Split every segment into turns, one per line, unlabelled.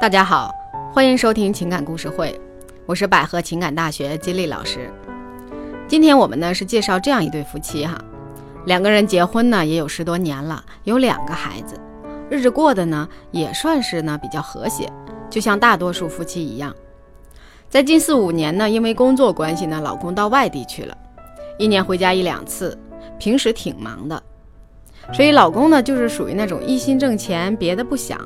大家好，欢迎收听情感故事会，我是百合情感大学金丽老师。今天我们呢是介绍这样一对夫妻哈，两个人结婚呢也有十多年了，有两个孩子，日子过得呢也算是呢比较和谐，就像大多数夫妻一样。在近四五年呢，因为工作关系呢，老公到外地去了，一年回家一两次，平时挺忙的，所以老公呢就是属于那种一心挣钱，别的不想。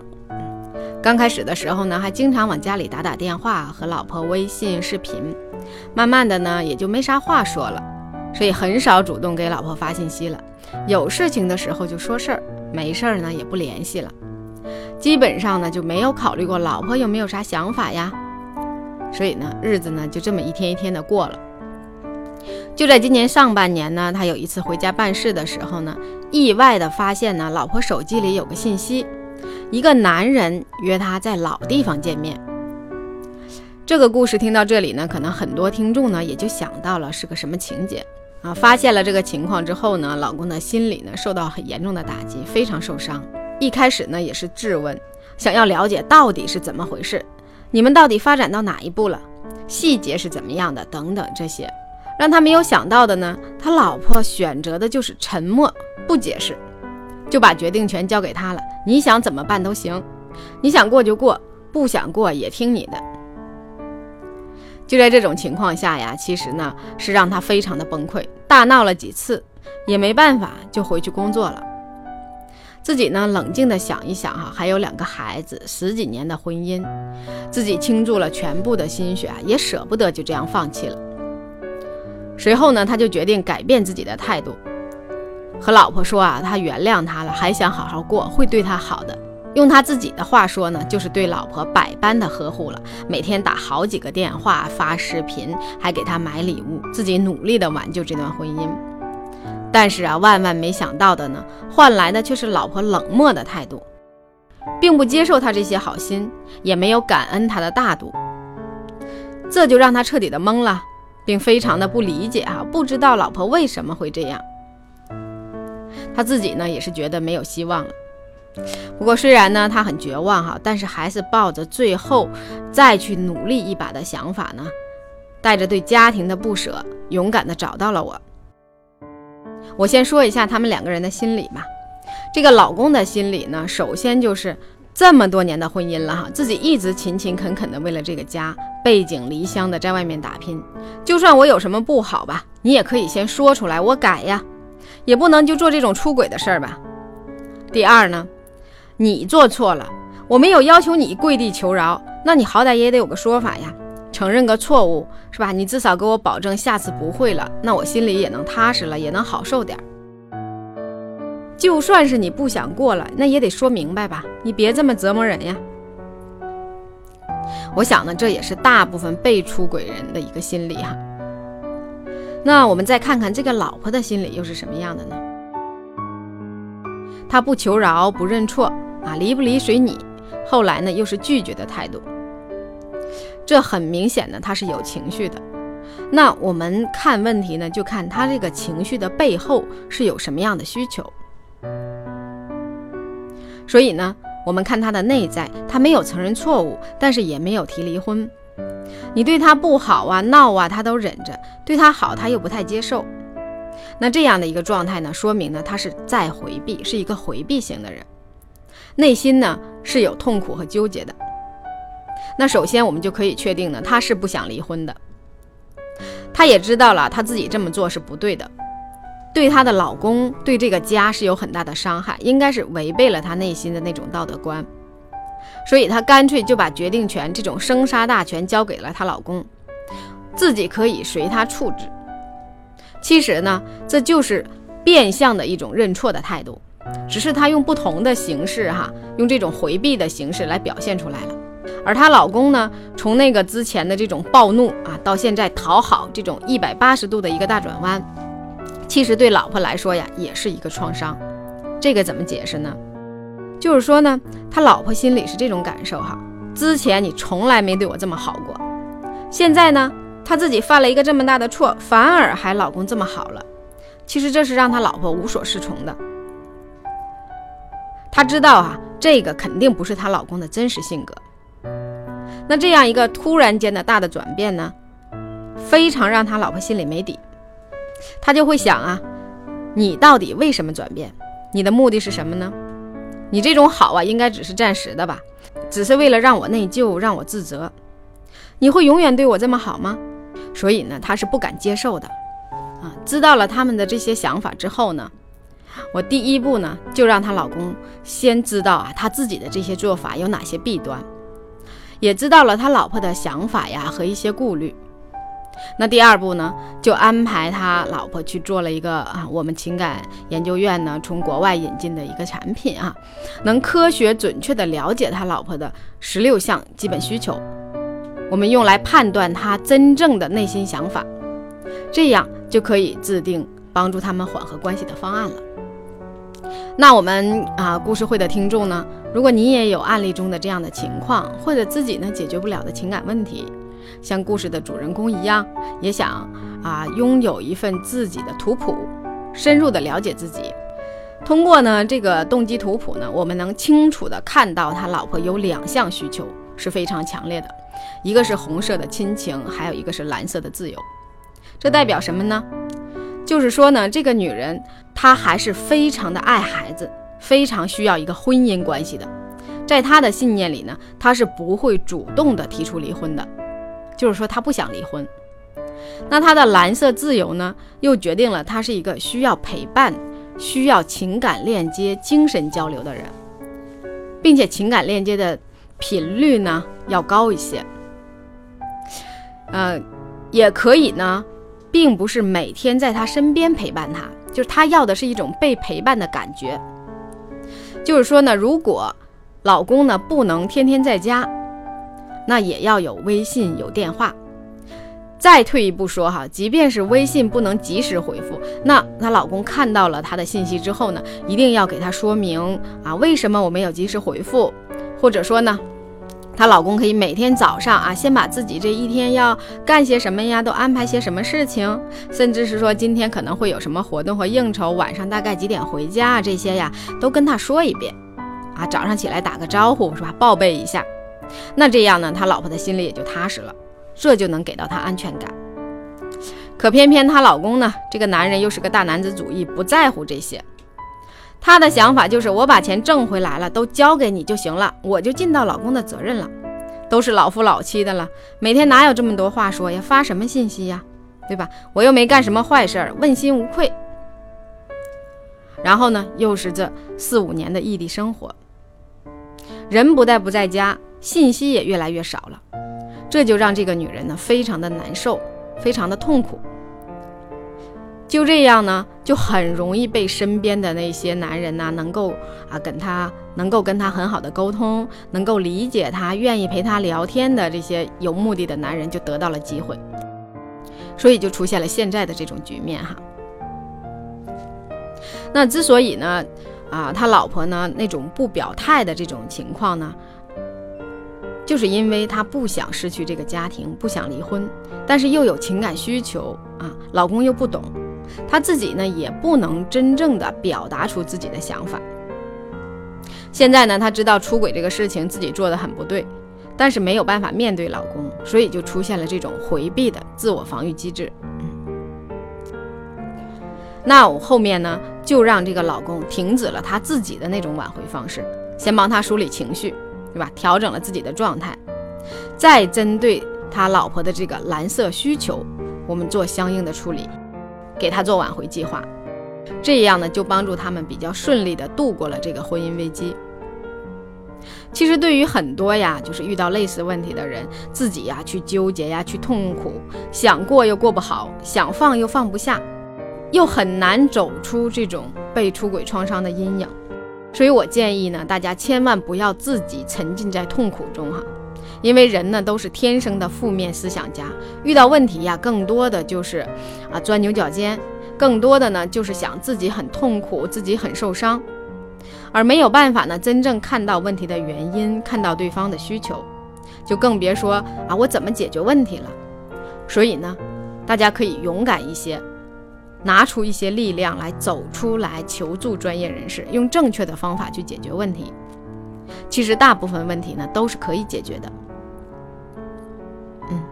刚开始的时候呢，还经常往家里打打电话，和老婆微信视频。慢慢的呢，也就没啥话说了，所以很少主动给老婆发信息了。有事情的时候就说事儿，没事儿呢也不联系了。基本上呢就没有考虑过老婆有没有啥想法呀。所以呢，日子呢就这么一天一天的过了。就在今年上半年呢，他有一次回家办事的时候呢，意外的发现呢，老婆手机里有个信息。一个男人约她在老地方见面。这个故事听到这里呢，可能很多听众呢也就想到了是个什么情节啊？发现了这个情况之后呢，老公的心里呢受到很严重的打击，非常受伤。一开始呢也是质问，想要了解到底是怎么回事，你们到底发展到哪一步了，细节是怎么样的等等这些，让他没有想到的呢，他老婆选择的就是沉默，不解释。就把决定权交给他了，你想怎么办都行，你想过就过，不想过也听你的。就在这种情况下呀，其实呢是让他非常的崩溃，大闹了几次，也没办法，就回去工作了。自己呢冷静的想一想哈，还有两个孩子，十几年的婚姻，自己倾注了全部的心血，也舍不得就这样放弃了。随后呢，他就决定改变自己的态度。和老婆说啊，他原谅他了，还想好好过，会对他好的。用他自己的话说呢，就是对老婆百般的呵护了，每天打好几个电话，发视频，还给他买礼物，自己努力的挽救这段婚姻。但是啊，万万没想到的呢，换来的却是老婆冷漠的态度，并不接受他这些好心，也没有感恩他的大度。这就让他彻底的懵了，并非常的不理解啊，不知道老婆为什么会这样。他自己呢也是觉得没有希望了。不过虽然呢他很绝望哈，但是还是抱着最后再去努力一把的想法呢，带着对家庭的不舍，勇敢的找到了我。我先说一下他们两个人的心理吧。这个老公的心理呢，首先就是这么多年的婚姻了哈，自己一直勤勤恳恳的为了这个家，背井离乡的在外面打拼。就算我有什么不好吧，你也可以先说出来，我改呀。也不能就做这种出轨的事儿吧。第二呢，你做错了，我没有要求你跪地求饶，那你好歹也得有个说法呀，承认个错误是吧？你至少给我保证下次不会了，那我心里也能踏实了，也能好受点。就算是你不想过了，那也得说明白吧，你别这么折磨人呀。我想呢，这也是大部分被出轨人的一个心理哈。那我们再看看这个老婆的心理又是什么样的呢？她不求饶，不认错啊，离不离随你。后来呢，又是拒绝的态度。这很明显呢，她是有情绪的。那我们看问题呢，就看她这个情绪的背后是有什么样的需求。所以呢，我们看她的内在，她没有承认错误，但是也没有提离婚。你对他不好啊，闹啊，他都忍着；对他好，他又不太接受。那这样的一个状态呢，说明呢，他是在回避，是一个回避型的人，内心呢是有痛苦和纠结的。那首先我们就可以确定呢，他是不想离婚的。他也知道了他自己这么做是不对的，对他的老公，对这个家是有很大的伤害，应该是违背了他内心的那种道德观。所以她干脆就把决定权这种生杀大权交给了她老公，自己可以随他处置。其实呢，这就是变相的一种认错的态度，只是她用不同的形式哈，用这种回避的形式来表现出来了。而她老公呢，从那个之前的这种暴怒啊，到现在讨好这种一百八十度的一个大转弯，其实对老婆来说呀，也是一个创伤。这个怎么解释呢？就是说呢，他老婆心里是这种感受哈。之前你从来没对我这么好过，现在呢，他自己犯了一个这么大的错，反而还老公这么好了。其实这是让他老婆无所适从的。他知道啊，这个肯定不是她老公的真实性格，那这样一个突然间的大的转变呢，非常让他老婆心里没底，他就会想啊，你到底为什么转变？你的目的是什么呢？你这种好啊，应该只是暂时的吧，只是为了让我内疚，让我自责。你会永远对我这么好吗？所以呢，他是不敢接受的。啊，知道了他们的这些想法之后呢，我第一步呢，就让她老公先知道啊，他自己的这些做法有哪些弊端。也知道了他老婆的想法呀和一些顾虑，那第二步呢，就安排他老婆去做了一个啊，我们情感研究院呢从国外引进的一个产品啊，能科学准确的了解他老婆的十六项基本需求，我们用来判断他真正的内心想法，这样就可以制定帮助他们缓和关系的方案了。那我们啊，故事会的听众呢？如果你也有案例中的这样的情况，或者自己呢解决不了的情感问题，像故事的主人公一样，也想啊拥有一份自己的图谱，深入的了解自己。通过呢这个动机图谱呢，我们能清楚的看到他老婆有两项需求是非常强烈的，一个是红色的亲情，还有一个是蓝色的自由。这代表什么呢？就是说呢，这个女人她还是非常的爱孩子。非常需要一个婚姻关系的，在她的信念里呢，她是不会主动的提出离婚的，就是说他不想离婚。那他的蓝色自由呢，又决定了他是一个需要陪伴、需要情感链接、精神交流的人，并且情感链接的频率呢要高一些。呃，也可以呢，并不是每天在他身边陪伴他，就是他要的是一种被陪伴的感觉。就是说呢，如果老公呢不能天天在家，那也要有微信有电话。再退一步说哈，即便是微信不能及时回复，那她老公看到了她的信息之后呢，一定要给她说明啊，为什么我没有及时回复，或者说呢。她老公可以每天早上啊，先把自己这一天要干些什么呀，都安排些什么事情，甚至是说今天可能会有什么活动和应酬，晚上大概几点回家，这些呀都跟她说一遍，啊，早上起来打个招呼是吧，报备一下，那这样呢，他老婆的心里也就踏实了，这就能给到他安全感。可偏偏她老公呢，这个男人又是个大男子主义，不在乎这些。他的想法就是，我把钱挣回来了，都交给你就行了，我就尽到老公的责任了。都是老夫老妻的了，每天哪有这么多话说呀？发什么信息呀？对吧？我又没干什么坏事儿，问心无愧。然后呢，又是这四五年的异地生活，人不但不在家，信息也越来越少了，这就让这个女人呢，非常的难受，非常的痛苦。就这样呢，就很容易被身边的那些男人呢，能够啊跟他能够跟他很好的沟通，能够理解他，愿意陪他聊天的这些有目的的男人就得到了机会，所以就出现了现在的这种局面哈。那之所以呢，啊他老婆呢那种不表态的这种情况呢，就是因为她不想失去这个家庭，不想离婚，但是又有情感需求啊，老公又不懂。她自己呢也不能真正的表达出自己的想法。现在呢，她知道出轨这个事情自己做的很不对，但是没有办法面对老公，所以就出现了这种回避的自我防御机制。那我后面呢，就让这个老公停止了他自己的那种挽回方式，先帮他梳理情绪，对吧？调整了自己的状态，再针对他老婆的这个蓝色需求，我们做相应的处理。给他做挽回计划，这样呢就帮助他们比较顺利的度过了这个婚姻危机。其实对于很多呀，就是遇到类似问题的人，自己呀去纠结呀，去痛苦，想过又过不好，想放又放不下，又很难走出这种被出轨创伤的阴影。所以我建议呢，大家千万不要自己沉浸在痛苦中哈。因为人呢都是天生的负面思想家，遇到问题呀，更多的就是啊钻牛角尖，更多的呢就是想自己很痛苦，自己很受伤，而没有办法呢真正看到问题的原因，看到对方的需求，就更别说啊我怎么解决问题了。所以呢，大家可以勇敢一些，拿出一些力量来走出来，求助专业人士，用正确的方法去解决问题。其实大部分问题呢都是可以解决的。嗯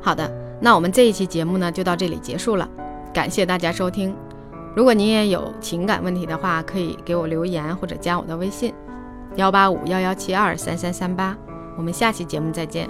好的，那我们这一期节目呢就到这里结束了，感谢大家收听。如果您也有情感问题的话，可以给我留言或者加我的微信，幺八五幺幺七二三三三八。我们下期节目再见。